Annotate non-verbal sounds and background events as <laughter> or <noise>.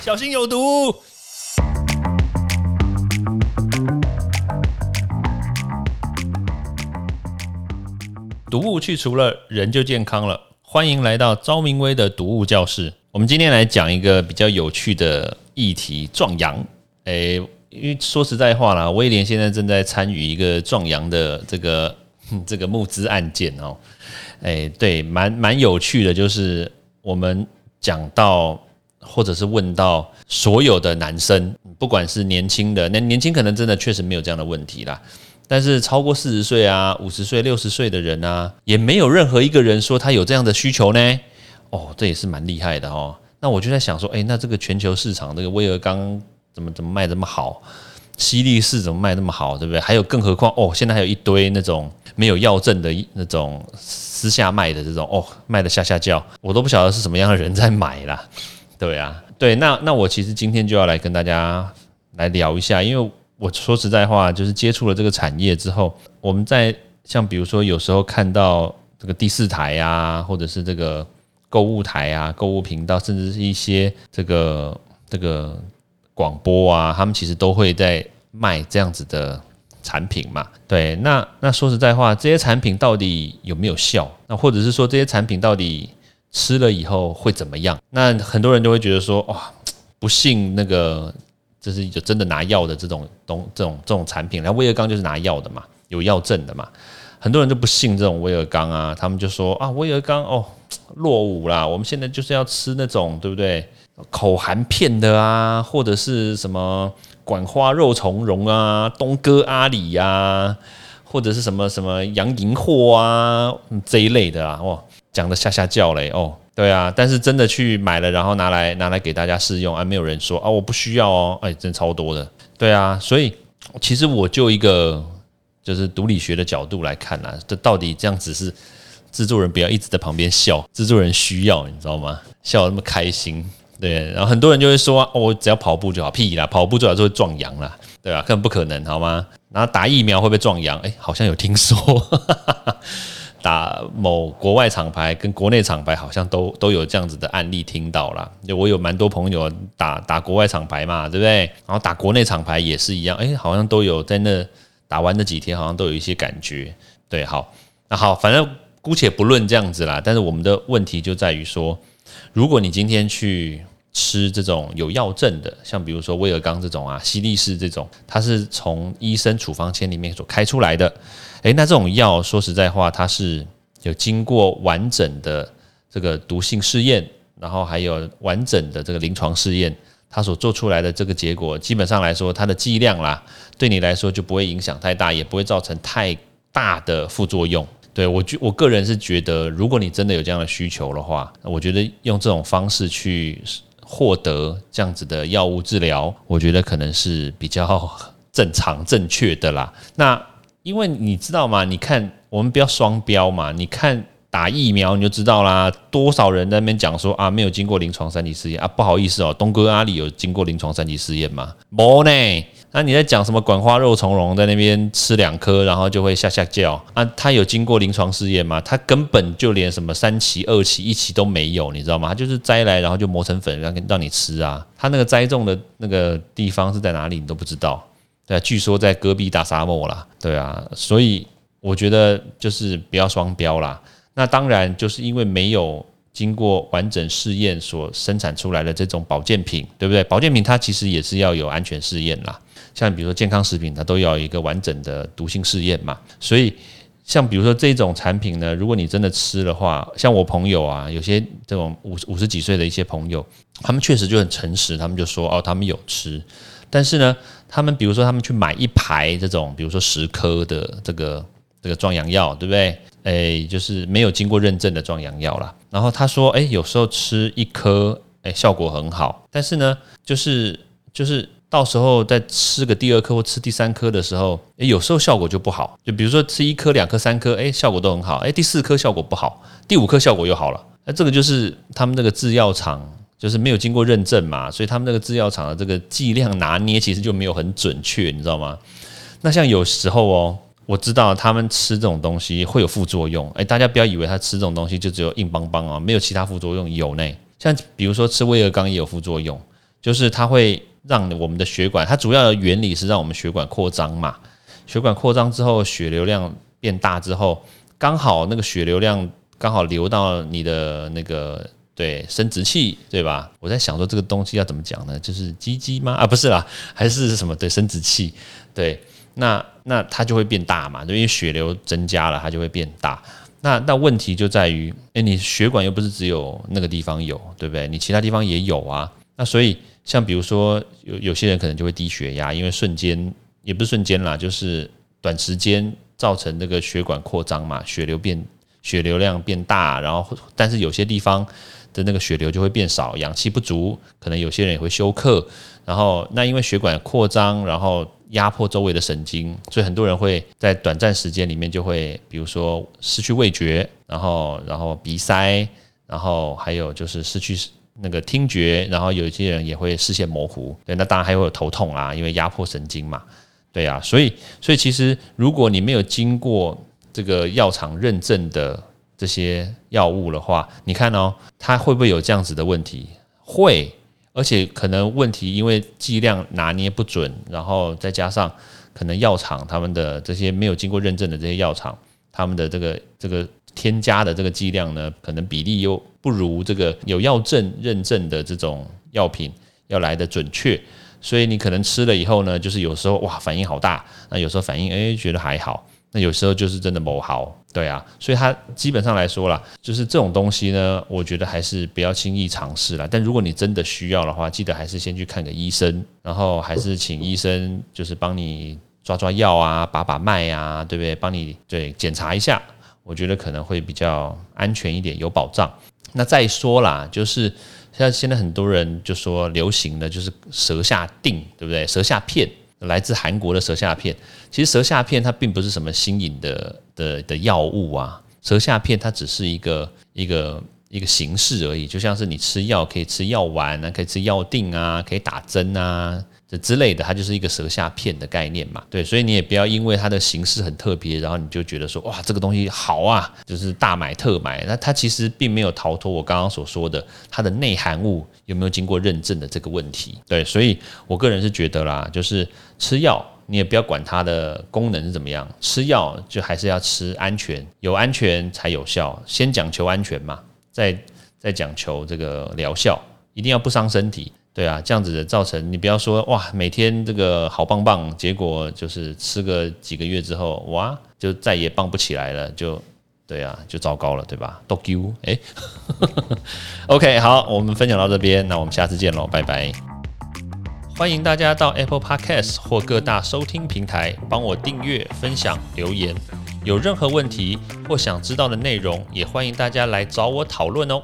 小心有毒。毒物去除了，人就健康了。欢迎来到昭明威的毒物教室。我们今天来讲一个比较有趣的议题——壮阳。诶，因为说实在话啦，威廉现在正在参与一个壮阳的这个 <laughs> 这个募资案件哦。诶，对，蛮蛮有趣的，就是我们讲到或者是问到所有的男生，不管是年轻的，那年轻可能真的确实没有这样的问题啦。但是超过四十岁啊、五十岁、六十岁的人啊，也没有任何一个人说他有这样的需求呢。哦，这也是蛮厉害的哦。那我就在想说，哎，那这个全球市场这个威尔刚怎么怎么卖这么好？西力士怎么卖那么好？对不对？还有更何况哦，现在还有一堆那种没有药证的那种私下卖的这种哦，卖的下下叫，我都不晓得是什么样的人在买啦。对啊，对，那那我其实今天就要来跟大家来聊一下，因为。我说实在话，就是接触了这个产业之后，我们在像比如说有时候看到这个第四台啊，或者是这个购物台啊、购物频道，甚至是一些这个这个广播啊，他们其实都会在卖这样子的产品嘛。对，那那说实在话，这些产品到底有没有效？那或者是说这些产品到底吃了以后会怎么样？那很多人就会觉得说，哇，<tsk> 不信那个。就是就真的拿药的这种东这种这种产品，然后威尔刚就是拿药的嘛，有药证的嘛，很多人就不信这种威尔刚啊，他们就说啊威尔刚哦 <tsk> 落伍啦，我们现在就是要吃那种对不对？口含片的啊，或者是什么管花肉苁蓉啊，东哥阿里呀，或者是什么什么洋银货啊这一类的啊，哇，讲的吓吓叫嘞哦。对啊，但是真的去买了，然后拿来拿来给大家试用，啊，没有人说啊，我不需要哦，哎，真超多的。对啊，所以其实我就一个就是毒理学的角度来看啊，这到底这样子是制作人不要一直在旁边笑，制作人需要你知道吗？笑那么开心，对，然后很多人就会说，哦，我只要跑步就好，屁啦，跑步最好就会壮阳啦，对啊，根本不可能，好吗？然后打疫苗会不会壮阳？哎，好像有听说。打某国外厂牌跟国内厂牌好像都都有这样子的案例听到了，就我有蛮多朋友打打国外厂牌嘛，对不对？然后打国内厂牌也是一样，哎，好像都有在那打完那几天，好像都有一些感觉。对，好，那好，反正姑且不论这样子啦。但是我们的问题就在于说，如果你今天去吃这种有药证的，像比如说威尔刚这种啊，西力士这种，它是从医生处方签里面所开出来的。诶，那这种药说实在话，它是有经过完整的这个毒性试验，然后还有完整的这个临床试验，它所做出来的这个结果，基本上来说，它的剂量啦，对你来说就不会影响太大，也不会造成太大的副作用。对我觉我个人是觉得，如果你真的有这样的需求的话，我觉得用这种方式去获得这样子的药物治疗，我觉得可能是比较正常正确的啦。那因为你知道吗？你看，我们不要双标嘛。你看打疫苗你就知道啦，多少人在那边讲说啊，没有经过临床三级试验啊，不好意思哦，东哥阿里有经过临床三级试验吗？没呢。那你在讲什么管花肉苁蓉在那边吃两颗，然后就会下下叫啊？他有经过临床试验吗？他根本就连什么三期、二期、一期都没有，你知道吗？他就是摘来，然后就磨成粉让让你吃啊。他那个栽种的那个地方是在哪里，你都不知道。对，据说在戈壁大沙漠啦，对啊，所以我觉得就是不要双标啦。那当然就是因为没有经过完整试验所生产出来的这种保健品，对不对？保健品它其实也是要有安全试验啦。像比如说健康食品，它都要有一个完整的毒性试验嘛。所以像比如说这种产品呢，如果你真的吃的话，像我朋友啊，有些这种五五十几岁的一些朋友，他们确实就很诚实，他们就说哦，他们有吃。但是呢，他们比如说他们去买一排这种，比如说十颗的这个这个壮阳药，对不对？诶，就是没有经过认证的壮阳药啦。然后他说，诶，有时候吃一颗，诶，效果很好。但是呢，就是就是到时候再吃个第二颗或吃第三颗的时候，诶，有时候效果就不好。就比如说吃一颗、两颗、三颗，诶，效果都很好。诶，第四颗效果不好，第五颗效果又好了。那这个就是他们那个制药厂。就是没有经过认证嘛，所以他们那个制药厂的这个剂量拿捏其实就没有很准确，你知道吗？那像有时候哦，我知道他们吃这种东西会有副作用，哎，大家不要以为他吃这种东西就只有硬邦邦啊，没有其他副作用有呢。像比如说吃威尔刚也有副作用，就是它会让我们的血管，它主要的原理是让我们血管扩张嘛。血管扩张之后，血流量变大之后，刚好那个血流量刚好流到你的那个对生殖器，对吧？我在想说这个东西要怎么讲呢？就是鸡鸡吗？啊，不是啦，还是什么？对，生殖器。对，那那它就会变大嘛，因为血流增加了，它就会变大。那那问题就在于，哎，你血管又不是只有那个地方有，对不对？你其他地方也有啊。那所以，像比如说有有些人可能就会低血压，因为瞬间也不是瞬间啦，就是短时间造成那个血管扩张嘛，血流变血流量变大，然后但是有些地方的那个血流就会变少，氧气不足，可能有些人也会休克。然后那因为血管扩张，然后压迫周围的神经，所以很多人会在短暂时间里面就会，比如说失去味觉，然后然后鼻塞，然后还有就是失去那个听觉，然后有一些人也会视线模糊。对，那当然还会有头痛啊，因为压迫神经嘛。对啊，所以所以其实如果你没有经过这个药厂认证的这些药物的话，你看哦，它会不会有这样子的问题？会。而且可能问题，因为剂量拿捏不准，然后再加上可能药厂他们的这些没有经过认证的这些药厂，他们的这个这个添加的这个剂量呢，可能比例又不如这个有药证认证的这种药品要来的准确，所以你可能吃了以后呢，就是有时候哇反应好大，那有时候反应诶觉得还好。那有时候就是真的某好，对啊，所以它基本上来说啦，就是这种东西呢，我觉得还是不要轻易尝试了。但如果你真的需要的话，记得还是先去看个医生，然后还是请医生就是帮你抓抓药啊，把把脉啊，对不对？帮你对检查一下，我觉得可能会比较安全一点，有保障。那再说啦，就是像现在很多人就说流行的就是舌下定，对不对？舌下片。来自韩国的舌下片，其实舌下片它并不是什么新颖的的的药物啊，舌下片它只是一个一个一个形式而已，就像是你吃药可以吃药丸啊，可以吃药定啊，可以打针啊。这之类的，它就是一个舌下片的概念嘛，对，所以你也不要因为它的形式很特别，然后你就觉得说哇，这个东西好啊，就是大买特买。那它其实并没有逃脱我刚刚所说的它的内含物有没有经过认证的这个问题。对，所以我个人是觉得啦，就是吃药你也不要管它的功能是怎么样，吃药就还是要吃安全，有安全才有效，先讲求安全嘛，再再讲求这个疗效，一定要不伤身体。对啊，这样子的造成你不要说哇，每天这个好棒棒，结果就是吃个几个月之后，哇，就再也棒不起来了，就对啊，就糟糕了，对吧？都丢哎，OK，好，我们分享到这边，那我们下次见喽，拜拜！欢迎大家到 Apple Podcast 或各大收听平台帮我订阅、分享、留言，有任何问题或想知道的内容，也欢迎大家来找我讨论哦。